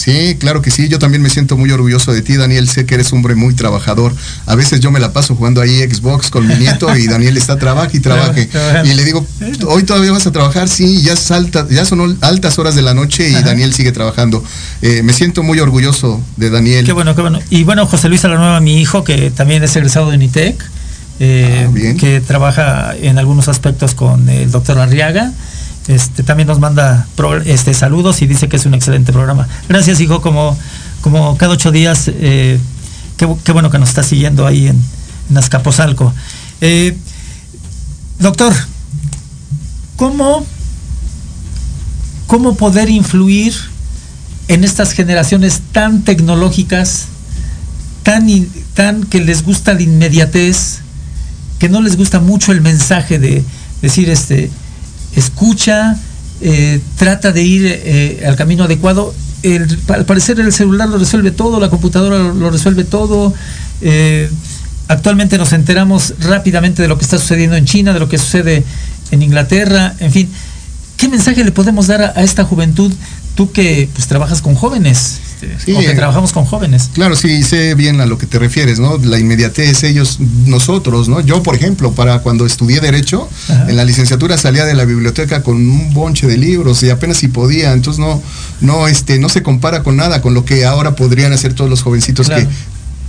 Sí, claro que sí. Yo también me siento muy orgulloso de ti, Daniel. Sé que eres un hombre muy trabajador. A veces yo me la paso jugando ahí Xbox con mi nieto y Daniel está trabaja y trabaje. Y le digo, hoy todavía vas a trabajar, sí, ya salta, ya son altas horas de la noche y Daniel sigue trabajando. Eh, me siento muy orgulloso de Daniel. Qué bueno, qué bueno. Y bueno, José Luis Nueva, mi hijo, que también es egresado de Unitec, eh, ah, que trabaja en algunos aspectos con el doctor Arriaga. Este, también nos manda este, saludos y dice que es un excelente programa. Gracias, hijo, como, como cada ocho días, eh, qué, bueno que nos está siguiendo ahí en, en Azcapotzalco. Eh, doctor, ¿cómo, ¿cómo poder influir en estas generaciones tan tecnológicas, tan, tan que les gusta la inmediatez, que no les gusta mucho el mensaje de decir, este, escucha, eh, trata de ir eh, al camino adecuado. al parecer el celular lo resuelve todo, la computadora lo, resuelve todo. Eh, actualmente nos enteramos rápidamente de lo que está sucediendo en China, de lo que sucede en Inglaterra, en fin. ¿Qué mensaje le podemos dar a, esta juventud? Tú que pues trabajas con jóvenes. Sí, que trabajamos con jóvenes. Claro, sí, sé bien a lo que te refieres, ¿no? La inmediatez, ellos, nosotros, ¿no? Yo, por ejemplo, para cuando estudié Derecho, en la licenciatura salía de la biblioteca con un bonche de libros y apenas si podía, entonces no, no, este, no se compara con nada con lo que ahora podrían hacer todos los jovencitos que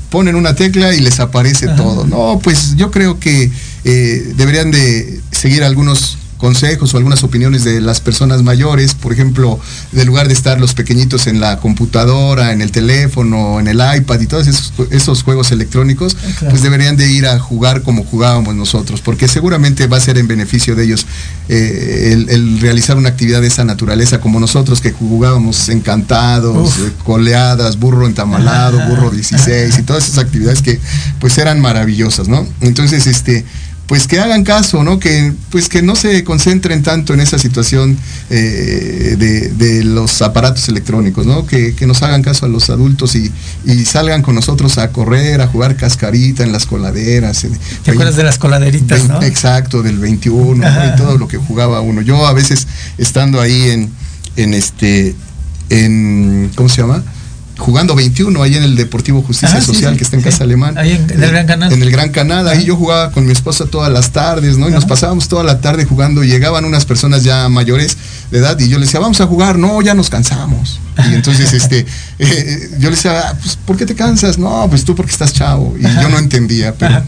ponen una tecla y les aparece todo. No, pues yo creo que eh, deberían de seguir algunos consejos o algunas opiniones de las personas mayores, por ejemplo, de lugar de estar los pequeñitos en la computadora, en el teléfono, en el iPad y todos esos, juegos electrónicos, pues deberían de ir a jugar como jugábamos nosotros, porque seguramente va a ser en beneficio de ellos eh, el, realizar una actividad de esa naturaleza como nosotros que jugábamos encantados, eh, coleadas, burro entamalado, burro 16 y todas esas actividades que pues eran maravillosas, ¿no? Entonces, este, pues que hagan caso, ¿no? Que, pues que no se concentren tanto en esa situación eh, de, los aparatos electrónicos, ¿no? Que, nos hagan caso a los adultos y, salgan con nosotros a correr, a jugar cascarita en las coladeras. ¿Te acuerdas de las coladeritas, no? Exacto, del 21, y todo lo que jugaba uno. Yo a veces estando ahí en, en este, en, ¿cómo se llama? Jugando 21 ahí en el Deportivo Justicia Social que está en Casa Alemán. Ahí en, el Gran Canal. En el Gran Canal, ahí yo jugaba con mi esposa todas las tardes, ¿no? Y nos pasábamos toda la tarde jugando. Llegaban unas personas ya mayores de edad y yo les decía, vamos a jugar, no, ya nos cansamos. Y entonces este, eh, yo les decía, ah, pues, ¿por qué te cansas? No, pues tú porque estás chavo. Y yo no entendía, pero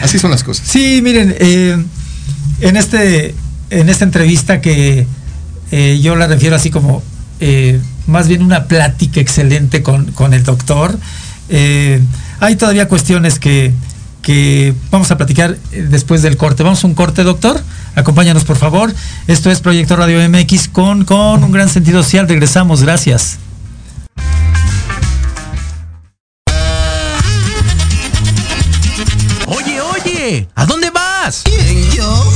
así son las cosas. Sí, miren, eh, en, este, en esta entrevista que eh, yo la refiero así como más bien una plática excelente con, el doctor. Eh, hay todavía cuestiones que, vamos a platicar eh, después del corte. Vamos a un corte, doctor. Acompáñanos, por favor. Esto es Proyecto Radio MX con, con un gran sentido social. Regresamos. Gracias. Oye, oye, ¿a dónde vas? ¿Quién, yo?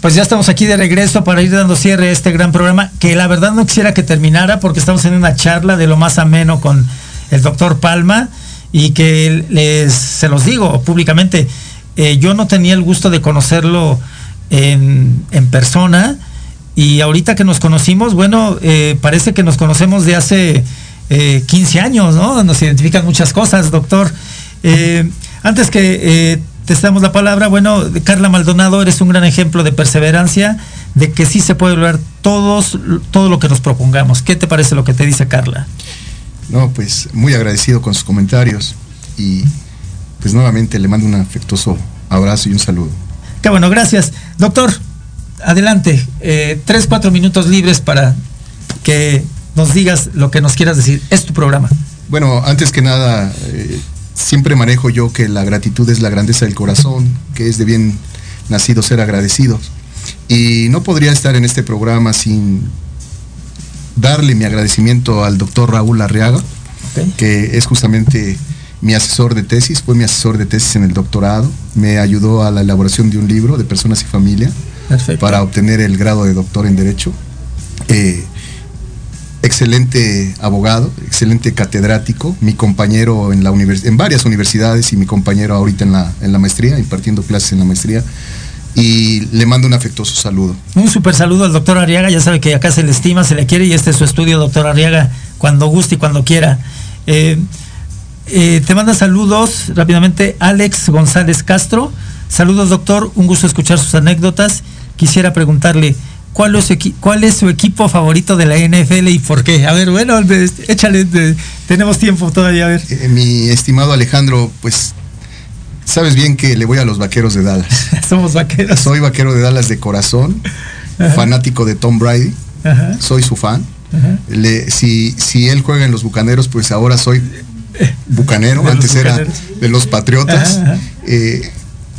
Pues ya estamos aquí de regreso para ir dando cierre a este gran programa, que la verdad no quisiera que terminara porque estamos en una charla de lo más ameno con el doctor Palma y que les, se los digo públicamente, eh, yo no tenía el gusto de conocerlo en, en persona y ahorita que nos conocimos, bueno, eh, parece que nos conocemos de hace eh, 15 años, ¿no? Nos identifican muchas cosas, doctor. Eh, antes que te damos la palabra. Bueno, Carla Maldonado, eres un gran ejemplo de perseverancia, de que sí se puede lograr todos, todo lo que nos propongamos. ¿Qué te parece lo que te dice Carla? No, pues muy agradecido con sus comentarios y pues nuevamente le mando un afectuoso abrazo y un saludo. Qué bueno, gracias. Doctor, adelante, eh, tres, cuatro minutos libres para que nos digas lo que nos quieras decir. Es tu programa. Bueno, antes que nada, eh, siempre manejo yo que la gratitud es la grandeza del corazón, que es de bien nacido ser agradecidos. Y no podría estar en este programa sin darle mi agradecimiento al doctor Raúl Arriaga, okay. que es justamente mi asesor de tesis, fue mi asesor de tesis en el doctorado, me ayudó a la elaboración de un libro de personas y familia Perfecto. para obtener el grado de doctor en Derecho. Eh, excelente abogado, excelente catedrático, mi compañero en, la en varias universidades y mi compañero ahorita en la, en la maestría, impartiendo clases en la maestría. Y le mando un afectuoso saludo. Un super saludo al doctor Arriaga, ya sabe que acá se le estima, se le quiere y este es su estudio, doctor Arriaga, cuando guste y cuando quiera. Eh, eh, te manda saludos rápidamente Alex González Castro. Saludos doctor, un gusto escuchar sus anécdotas. Quisiera preguntarle, ¿Cuál es, ¿Cuál es, su equipo favorito de la NFL y por qué? A ver, bueno, échale, tenemos tiempo todavía, a ver. Eh, mi estimado Alejandro, pues sabes bien que le voy a los vaqueros de Dallas. Somos vaqueros. Soy vaquero de Dallas de corazón fanático de Tom Brady. Soy su fan. Le, si, si él juega en los Bucaneros, pues ahora soy bucanero. Antes era de los Patriotas. Eh,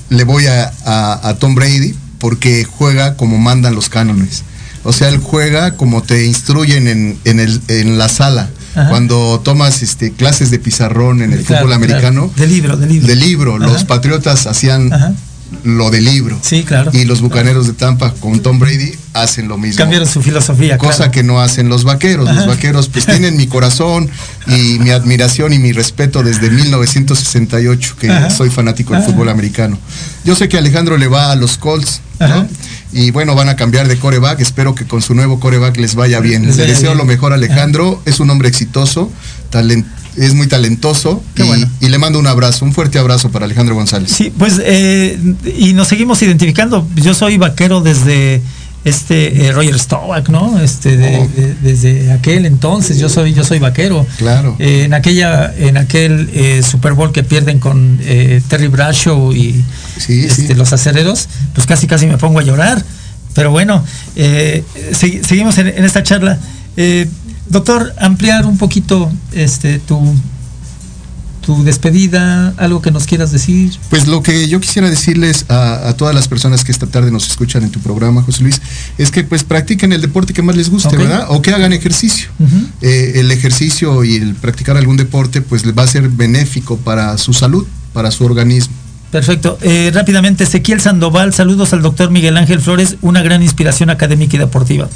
le voy a, a, Tom Brady porque juega como mandan los cánones. O sea, él juega como te instruyen en, en, el, en la sala. Cuando tomas este, clases de pizarrón en el fútbol americano. De libro, de libro. De libro. Los patriotas hacían lo del libro. Sí, claro. Y los bucaneros de Tampa con Tom Brady hacen lo mismo. Cambiaron su filosofía. Cosa que no hacen los vaqueros. Los vaqueros pues tienen mi corazón y mi admiración y mi respeto desde 1968, que soy fanático del fútbol americano. Yo sé que Alejandro le va a los Colts, ¿no? Y bueno, van a cambiar de coreback. Espero que con su nuevo coreback les vaya bien. Les, deseo lo mejor a Alejandro. Es un hombre exitoso, talentoso es muy talentoso y, le mando un abrazo, un fuerte abrazo para Alejandro González. Sí, pues eh, y nos seguimos identificando. Yo soy vaquero desde este eh, Roger Staubach, ¿no? Este oh. desde aquel entonces yo soy yo soy vaquero. Claro. Eh, en aquella en aquel Super Bowl que pierden con Terry Bradshaw y este, los acereros, pues casi casi me pongo a llorar. Pero bueno, seguimos en, en, esta charla. Doctor, ampliar un poquito este tu tu despedida, algo que nos quieras decir. Pues lo que yo quisiera decirles a, todas las personas que esta tarde nos escuchan en tu programa, José Luis, es que pues practiquen el deporte que más les guste, ¿verdad? O que hagan ejercicio. Eh, el ejercicio y el practicar algún deporte pues les va a ser benéfico para su salud, para su organismo. Perfecto. Eh, rápidamente, Ezequiel Sandoval, saludos al doctor Miguel Ángel Flores, una gran inspiración académica y deportiva.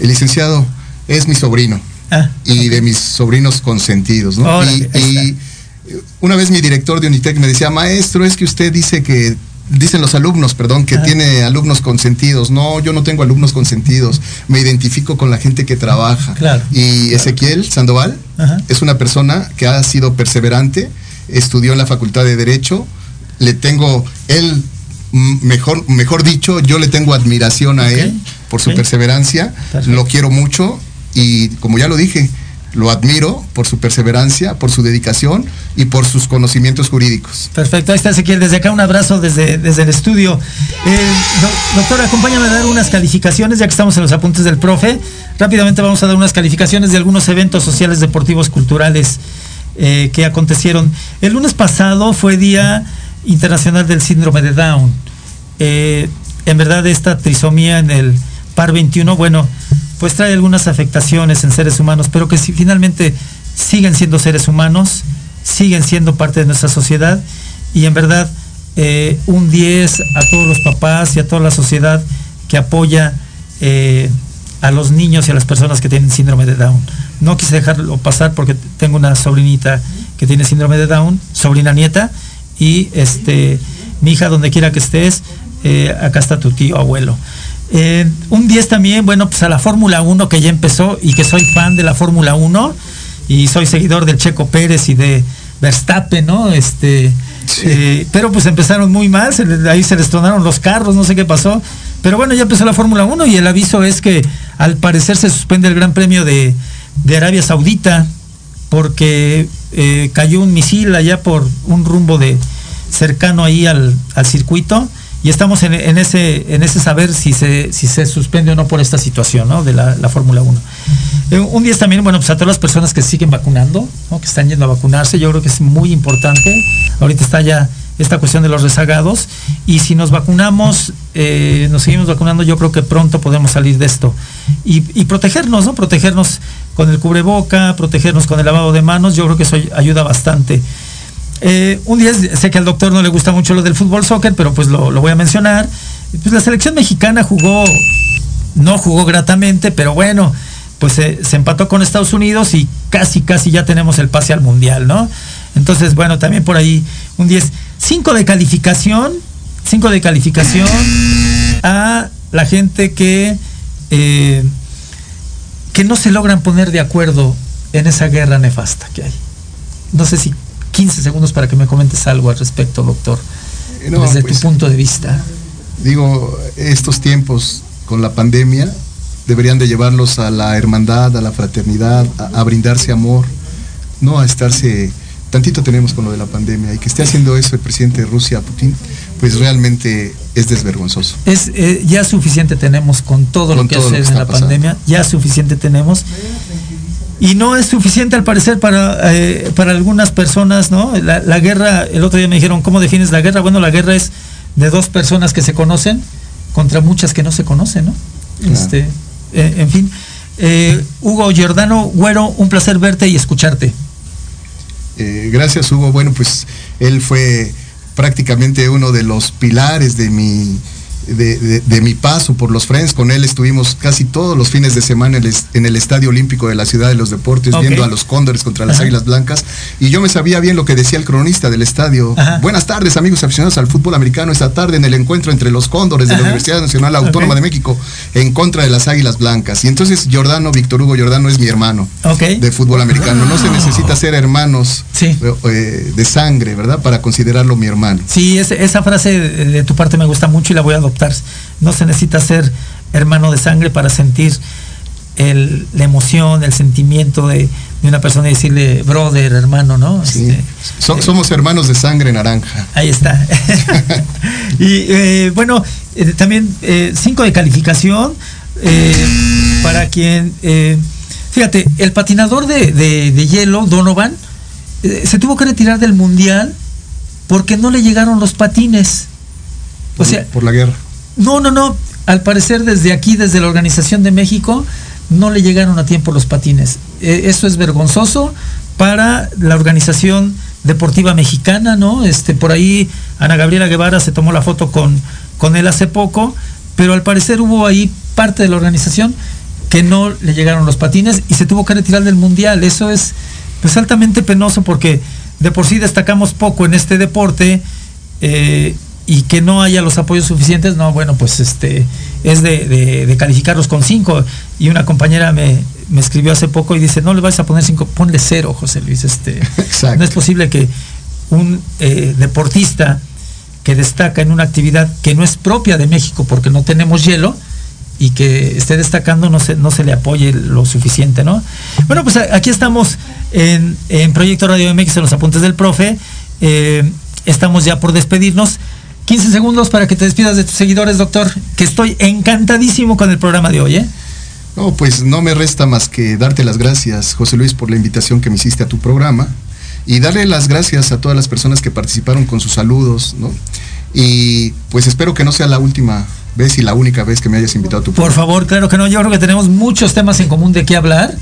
El licenciado, es mi sobrino. Ah, y de mis sobrinos consentidos, ¿no? y, una vez mi director de Unitec me decía, maestro, es que usted dice que dicen los alumnos, perdón, que tiene alumnos consentidos. No, yo no tengo alumnos consentidos. Me identifico con la gente que trabaja. y Ezequiel Sandoval es una persona que ha sido perseverante, estudió en la Facultad de Derecho. Le tengo, él, mejor, mejor dicho, yo le tengo admiración a él por su perseverancia. Lo quiero mucho y como ya lo dije, lo admiro por su perseverancia, por su dedicación y por sus conocimientos jurídicos. Perfecto, ahí está Ezequiel. Desde acá un abrazo desde, desde el estudio. Eh, doctor, acompáñame a dar unas calificaciones, ya que estamos en los apuntes del profe. Rápidamente vamos a dar unas calificaciones de algunos eventos sociales, deportivos, culturales eh, que acontecieron. El lunes pasado fue Día Internacional del Síndrome de Down. Eh, en verdad, esta trisomía en el par 21, bueno, pues trae algunas afectaciones en seres humanos, pero que finalmente siguen siendo seres humanos, siguen siendo parte de nuestra sociedad y en verdad eh, un 10 a todos los papás y a toda la sociedad que apoya eh, a los niños y a las personas que tienen síndrome de Down. No quise dejarlo pasar porque tengo una sobrinita que tiene síndrome de Down, sobrina nieta, y este, mi hija, donde quiera que estés, eh, acá está tu tío abuelo. Eh, un 10 también, bueno, pues a la Fórmula 1 que ya empezó y que soy fan de la Fórmula 1 y soy seguidor del Checo Pérez y de Verstappen, ¿no? Este, eh, pero pues empezaron muy mal, ahí se les tronaron los carros, no sé qué pasó. Pero bueno, ya empezó la Fórmula 1 y el aviso es que al parecer se suspende el Gran Premio de, Arabia Saudita porque eh, cayó un misil allá por un rumbo de cercano ahí al, al circuito y estamos en, ese, en ese saber si se, si se suspende o no por esta situación de la, Fórmula 1. Eh, un día también, bueno, pues a todas las personas que siguen vacunando, que están yendo a vacunarse, yo creo que es muy importante. Ahorita está ya esta cuestión de los rezagados y si nos vacunamos, eh, nos seguimos vacunando, yo creo que pronto podemos salir de esto y, protegernos, ¿no? Protegernos con el cubreboca, protegernos con el lavado de manos, yo creo que eso ayuda bastante. Eh, un día sé que al doctor no le gusta mucho lo del fútbol soccer, pero pues lo, voy a mencionar. Pues la selección mexicana jugó, no jugó gratamente, pero bueno, pues se, empató con Estados Unidos y casi, casi ya tenemos el pase al mundial, ¿no? Entonces, bueno, también por ahí un 10. 5 de calificación, 5 de calificación a la gente que, eh, que no se logran poner de acuerdo en esa guerra nefasta que hay. No sé si 15 segundos para que me comentes algo al respecto, doctor, desde tu pues, punto de vista. Digo, estos tiempos con la pandemia deberían de llevarlos a la hermandad, a la fraternidad, a, brindarse amor, no a estarse tantito tenemos con lo de la pandemia y que esté haciendo eso el presidente de Rusia, Putin, pues realmente es desvergonzoso. Es eh, ya suficiente tenemos con todo lo que hace en la pandemia, ya suficiente tenemos. Y no es suficiente al parecer para, eh, para algunas personas, ¿no? La, guerra, el otro día me dijeron, ¿cómo defines la guerra? Bueno, la guerra es de dos personas que se conocen contra muchas que no se conocen, ¿no? Este, eh, en fin. Hugo Giordano, Güero, un placer verte y escucharte. gracias, Hugo. Bueno, pues él fue prácticamente uno de los pilares de mi, de, mi paso por los Friends. Con él estuvimos casi todos los fines de semana en el, Estadio Olímpico de la Ciudad de los Deportes, viendo a los Cóndores contra las Águilas Blancas. Y yo me sabía bien lo que decía el cronista del estadio. Buenas tardes, amigos aficionados al fútbol americano. Esta tarde en el encuentro entre los Cóndores de la Universidad Nacional Autónoma de México en contra de las Águilas Blancas. Y entonces Jordano, Víctor Hugo Jordano es mi hermano de fútbol americano. No se necesita ser hermanos eh, de sangre, ¿verdad? Para considerarlo mi hermano. Sí, esa frase de tu parte me gusta mucho y la voy a adoptar. No se necesita ser hermano de sangre para sentir la emoción, el sentimiento de, una persona y decirle brother, hermano, ¿no? Este, eh, somos hermanos de sangre naranja. Ahí está. y eh, bueno, eh, también cinco de calificación para quien, fíjate, el patinador de, de hielo, Donovan, se tuvo que retirar del mundial porque no le llegaron los patines. O sea, por la guerra. No, no, no. Al parecer desde aquí, desde la Organización de México, no le llegaron a tiempo los patines. E, eso es vergonzoso para la organización deportiva mexicana, ¿no? Este, por ahí Ana Gabriela Guevara se tomó la foto con, con él hace poco, pero al parecer hubo ahí parte de la organización que no le llegaron los patines y se tuvo que retirar del mundial. Eso es pues altamente penoso porque de por sí destacamos poco en este deporte eh, y que no haya los apoyos suficientes, no, bueno, pues este es de, calificarlos con cinco. Y una compañera me, escribió hace poco y dice, no le vais a poner cinco, ponle cero, José Luis. Este, no es posible que un eh, deportista que destaca en una actividad que no es propia de México porque no tenemos hielo, y que esté destacando no se, no se le apoye lo suficiente, ¿no? Bueno, pues aquí estamos en, Proyecto Radio MX en los apuntes del profe. Eh, estamos ya por despedirnos. 15 segundos para que te despidas de tus seguidores, doctor, que estoy encantadísimo con el programa de hoy, ¿eh? No, pues no me resta más que darte las gracias, José Luis, por la invitación que me hiciste a tu programa y darle las gracias a todas las personas que participaron con sus saludos, ¿no? Y pues espero que no sea la última vez y la única vez que me hayas invitado a tu Por favor, claro que no. Yo creo que tenemos muchos temas en común de qué hablar.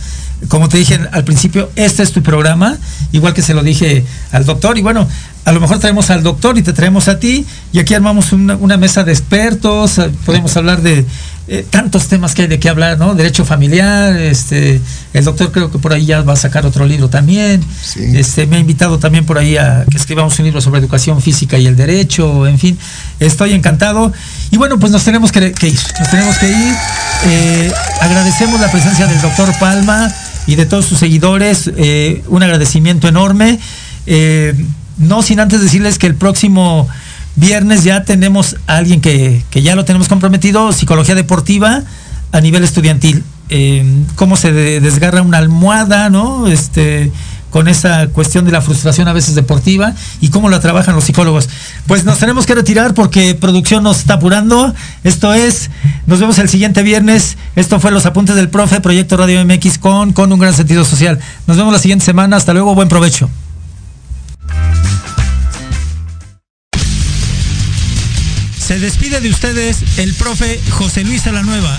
Como te dije al principio, este es tu programa, igual que se lo dije al doctor. Y bueno, a lo mejor traemos al doctor y te traemos a ti. Y aquí armamos una mesa de expertos. Podemos hablar de eh, tantos temas que hay de qué hablar, ¿no? Derecho familiar, este, el doctor creo que por ahí ya va a sacar otro libro también. Este, me ha invitado también por ahí a que escribamos un libro sobre educación física y el derecho, en fin, estoy encantado. Y bueno, pues nos tenemos que, ir, nos tenemos que ir. Eh, agradecemos la presencia del doctor Palma y de todos sus seguidores, eh, un agradecimiento enorme. no sin antes decirles que el próximo Viernes ya tenemos a alguien que, ya lo tenemos comprometido, psicología deportiva a nivel estudiantil. Eh, cómo se desgarra una almohada, ¿no? Este, con esa cuestión de la frustración a veces deportiva y cómo la trabajan los psicólogos. Pues nos tenemos que retirar porque producción nos está apurando. Esto es, nos vemos el siguiente viernes. Esto fue Los Apuntes del Profe, Proyecto Radio MX con, con un gran sentido social. Nos vemos la siguiente semana. Hasta luego, buen provecho. Se despide de ustedes el profe José Luis Nueva.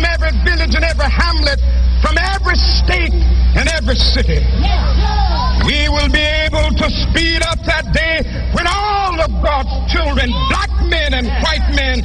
From every village and every hamlet, from every state and every city. We will be able to speed up that day when all of God's children, black men and white men,